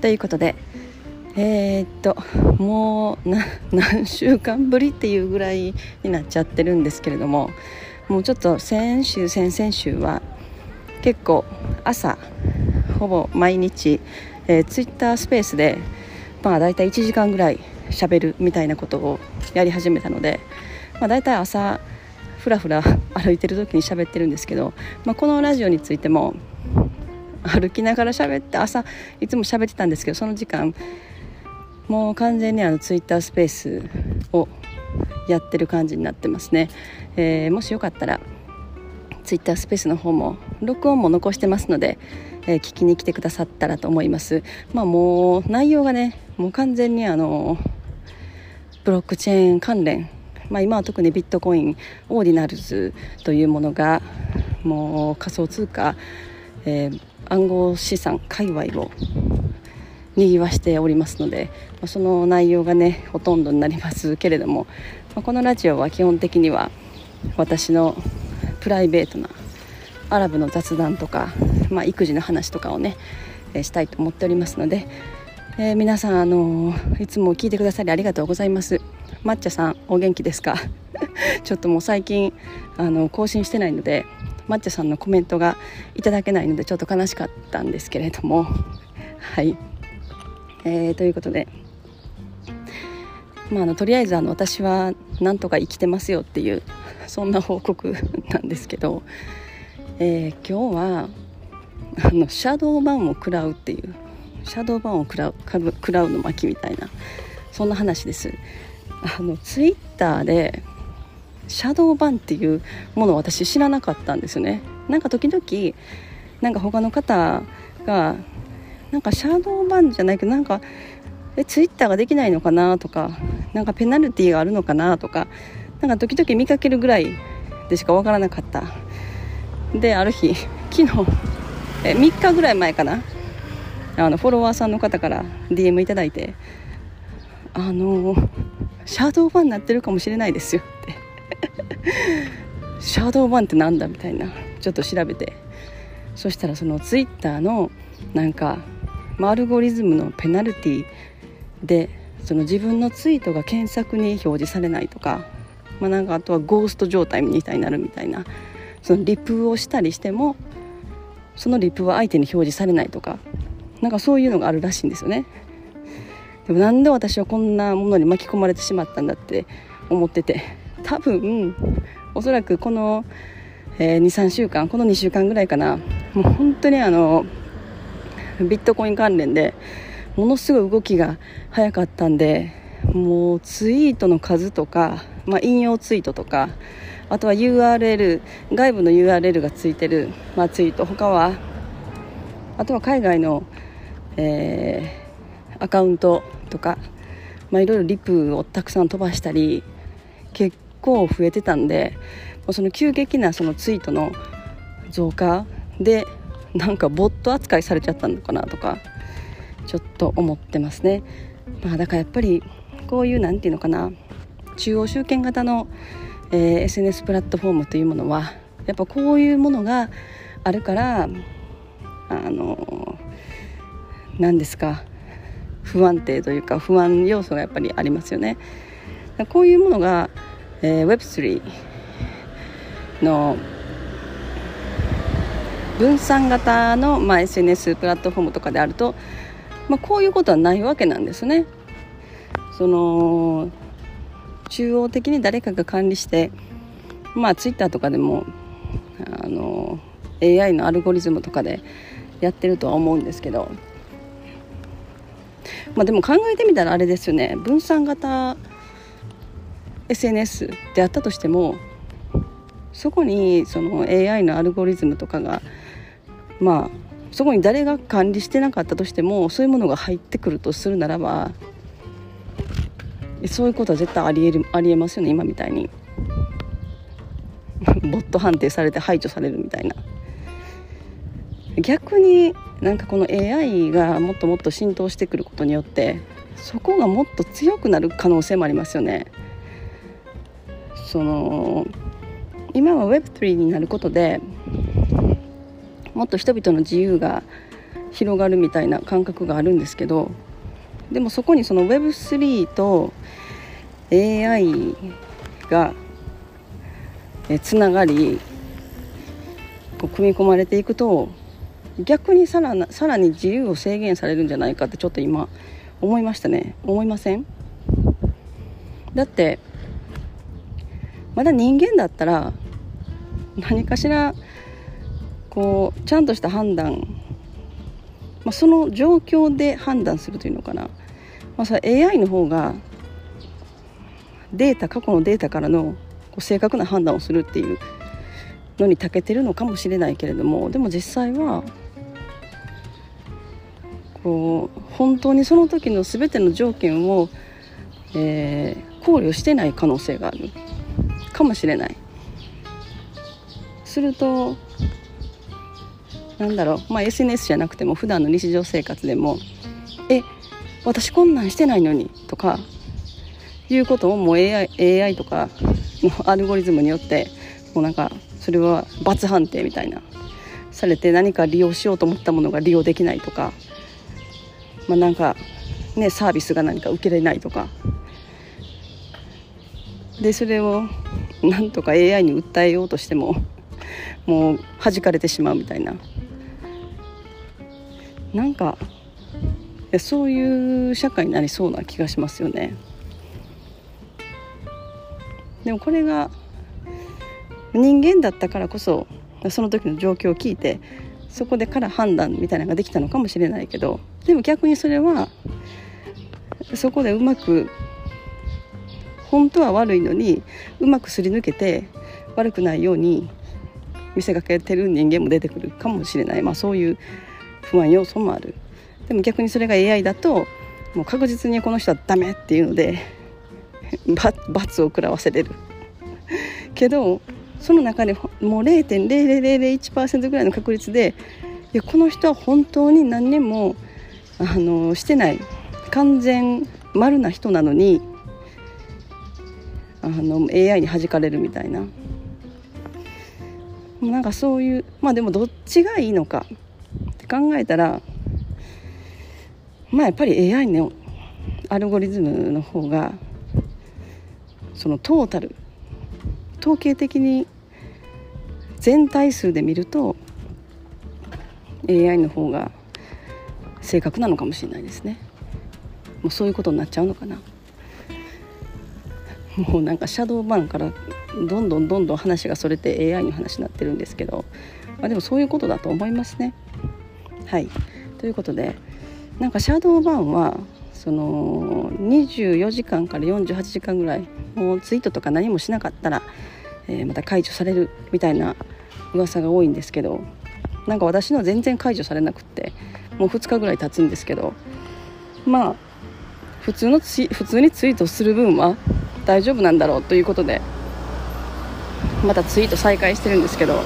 ということでえー、っともう何週間ぶりっていうぐらいになっちゃってるんですけれどももうちょっと先週先々週は結構朝ほぼ毎日、えー、ツイッタースペースでまあ大体1時間ぐらいしゃべるみたいなことをやり始めたので、まあ、大体朝ふらふら歩いてる時に喋ってるんですけど、まあ、このラジオについても歩きながら喋って朝いつも喋ってたんですけどその時間もう完全にあのツイッタースペースをやってる感じになってますね、えー、もしよかったらツイッタースペースの方も録音も残してますので、えー、聞きに来てくださったらと思います。まあもう内容がねもう完全にあのブロックチェーン関連。まあ、今は特にビットコインオーディナルズというものがもう仮想通貨、えー、暗号資産界隈をにぎわしておりますのでその内容がねほとんどになりますけれどもこのラジオは基本的には私のプライベートなアラブの雑談とか、まあ、育児の話とかをねしたいと思っておりますので、えー、皆さん、あのいつも聞いてくださりありがとうございます。抹茶さんお元気ですか？ちょっともう最近あの更新してないので抹茶さんのコメントがいただけないのでちょっと悲しかったんですけれども。はい、えー、ということで、まあ、あのとりあえずあの私はなんとか生きてますよっていうそんな報告なんですけど、えー、今日はあのシャドーバンを食らうっていうシャドーバンを食らう食らうの巻みたいなそんな話です。あのツイッターでシャドーバンっていうものを私知らなかったんですよね。なんか時々なんか他の方がなんかシャドーバンじゃないけどなんかえツイッターができないのかなとかなんかペナルティーがあるのかなとかなんか時々見かけるぐらいでしか分からなかった。である日昨日え3日ぐらい前かなあのフォロワーさんの方から DM いただいてあのシャドーバンになってるかもしれないですよ。シャドーバンってなんだみたいな。ちょっと調べて。そしたらそのツイッターのなんか、アルゴリズムのペナルティでその自分のツイートが検索に表示されないとか,、まあ、なんかあとはゴースト状態みたいになるみたいなそのリプをしたりしてもそのリプは相手に表示されないとかなんかそういうのがあるらしいんですよね。でもなんで私はこんなものに巻き込まれてしまったんだって思ってて。多分おそらくこの、えー、23週間この2週間ぐらいかな。もう本当にあのビットコイン関連でものすごい動きが早かったんでもうツイートの数とか、まあ、引用ツイートとかあとは URL 外部の URL がついてる、まあ、ツイート他はあとは海外の、えー、アカウントとか、まあ、いろいろリプをたくさん飛ばしたり構増えてたんでもうその急激なそのツイートの増加でなんかボット扱いされちゃったのかなとかちょっと思ってますね、まあ、だからやっぱりこういう何て言うのかな中央集権型の、えー、SNS プラットフォームというものはやっぱこういうものがあるからあの何ですか不安定というか不安要素がやっぱりありますよね。こういうものがえー、Web3 の分散型の、まあ、SNS プラットフォームとかであると、まあ、こういうことはないわけなんですね。その中央的に誰かが管理してまあツイッターとかでもあの AI のアルゴリズムとかでやってるとは思うんですけど、まあ、でも考えてみたらあれですよね分散型 SNS であったとしてもそこにその AI のアルゴリズムとかがまあそこに誰が管理してなかったとしてもそういうものが入ってくるとするならばそういうことは絶対ありえるありえますよね今みたいに。ボット判定されて排除されるみたいな。逆になんかこの AI がもっともっと浸透してくることによってそこがもっと強くなる可能性もありますよね。その今は Web3 になることでもっと人々の自由が広がるみたいな感覚があるんですけどでもそこにその Web3 と AI がつながりこう組み込まれていくと逆にさらさらに自由を制限されるんじゃないかってちょっと今思いましたね。思いません？だってまだ人間だったら何かしらこうちゃんとした判断、まあ、その状況で判断するというのかな、まあ、それ AI の方がデータ過去のデータからのこう正確な判断をするっていうのに長けてるのかもしれないけれどもでも実際はこう本当にその時の全ての条件を、えー、考慮してない可能性がある。かもしれない。するとなんだろう、まあ、SNS じゃなくても普段の日常生活でも「え私こんなんしてないのに」とかいうことをもう AI, AI とかのアルゴリズムによってもうなんかそれは罰判定みたいなされて何か利用しようと思ったものが利用できないとか、まあ、なんかねサービスが何か受けれないとかでそれをなんとか AI に訴えようとしてももう弾かれてしまうみたいななんかそういう社会になりそうな気がしますよね。でもこれが人間だったからこそその時の状況を聞いてそこでから判断みたいなのができたのかもしれないけどでも逆にそれはそこでうまく本当は悪いのにうまくすり抜けて悪くないように見せかけてる人間も出てくるかもしれない、まあ、そういう不安要素もある。でも逆にそれが AI だともう確実にこの人はダメっていうので罰を食らわせれる。けどその中でもう0.0001%ぐらいの確率でいやこの人は本当に何年もあのしてない。完全丸な人なのにあの AI に弾かれるみたいな。なんかそういうまあでもどっちがいいのか。って考えたらまあやっぱり AI のアルゴリズムの方がそのトータル統計的に全体数で見ると AI の方が正確なのかもしれないですね。もうそういうことになっちゃうのかな。もうなんかシャドーバンからどんどんどんどん話がそれて AI の話になってるんですけど、まあ、でもそういうことだと思いますね。はいということでなんかシャドーバンはその24時間から48時間ぐらいもうツイートとか何もしなかったら、えー、また解除されるみたいな噂が多いんですけどなんか私のは全然解除されなくってもう2日ぐらい経つんですけどまあ普通の普通にツイートする分は大丈夫なんだろうということでまたツイート再開してるんですけど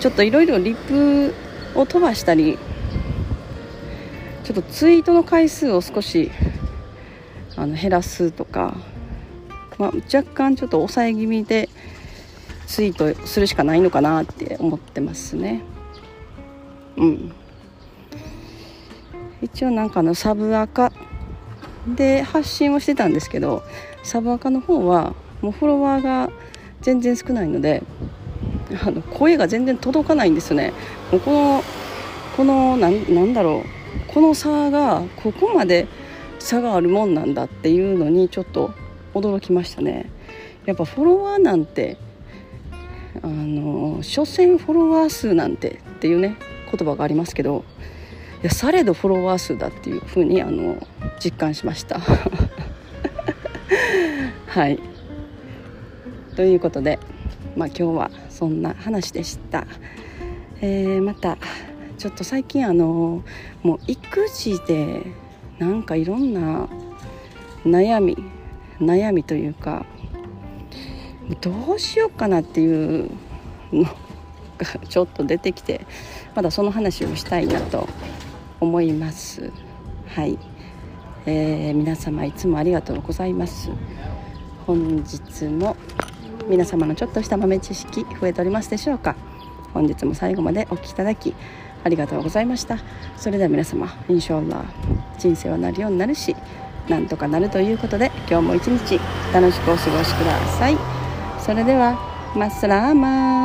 ちょっといろいろリップを飛ばしたりちょっとツイートの回数を少しあの減らすとか、まあ、若干ちょっと抑え気味でツイートするしかないのかなって思ってますね。うん。一応なんかのサブアカで発信をしてたんですけどサブアカの方はもうフォロワーが全然少ないのであの声が全然届かないんですよね。もうこのこのななんだろう。この差がここまで差があるもんなんだっていうのにちょっと驚きましたね。やっぱフォロワーなんてあの所詮フォロワー数なんてっていうね言葉がありますけどいやされどフォロワー数だっていうふうにあの実感しました。はい。ということで、まあ、今日はそんな話でした、えー、またちょっと最近あのもう育児でなんかいろんな悩み悩みというかどうしようかなっていうのがちょっと出てきてまだその話をしたいなと思います。はい、えー、皆様いつもありがとうございます。本日も皆様のちょっとした豆知識増えておりますでしょうか？本日も最後までお聴きいただきありがとうございました。それでは皆様インショーラ人生はなるようになるしなんとかなるということで今日も一日楽しくお過ごしください。それではマッスラーマー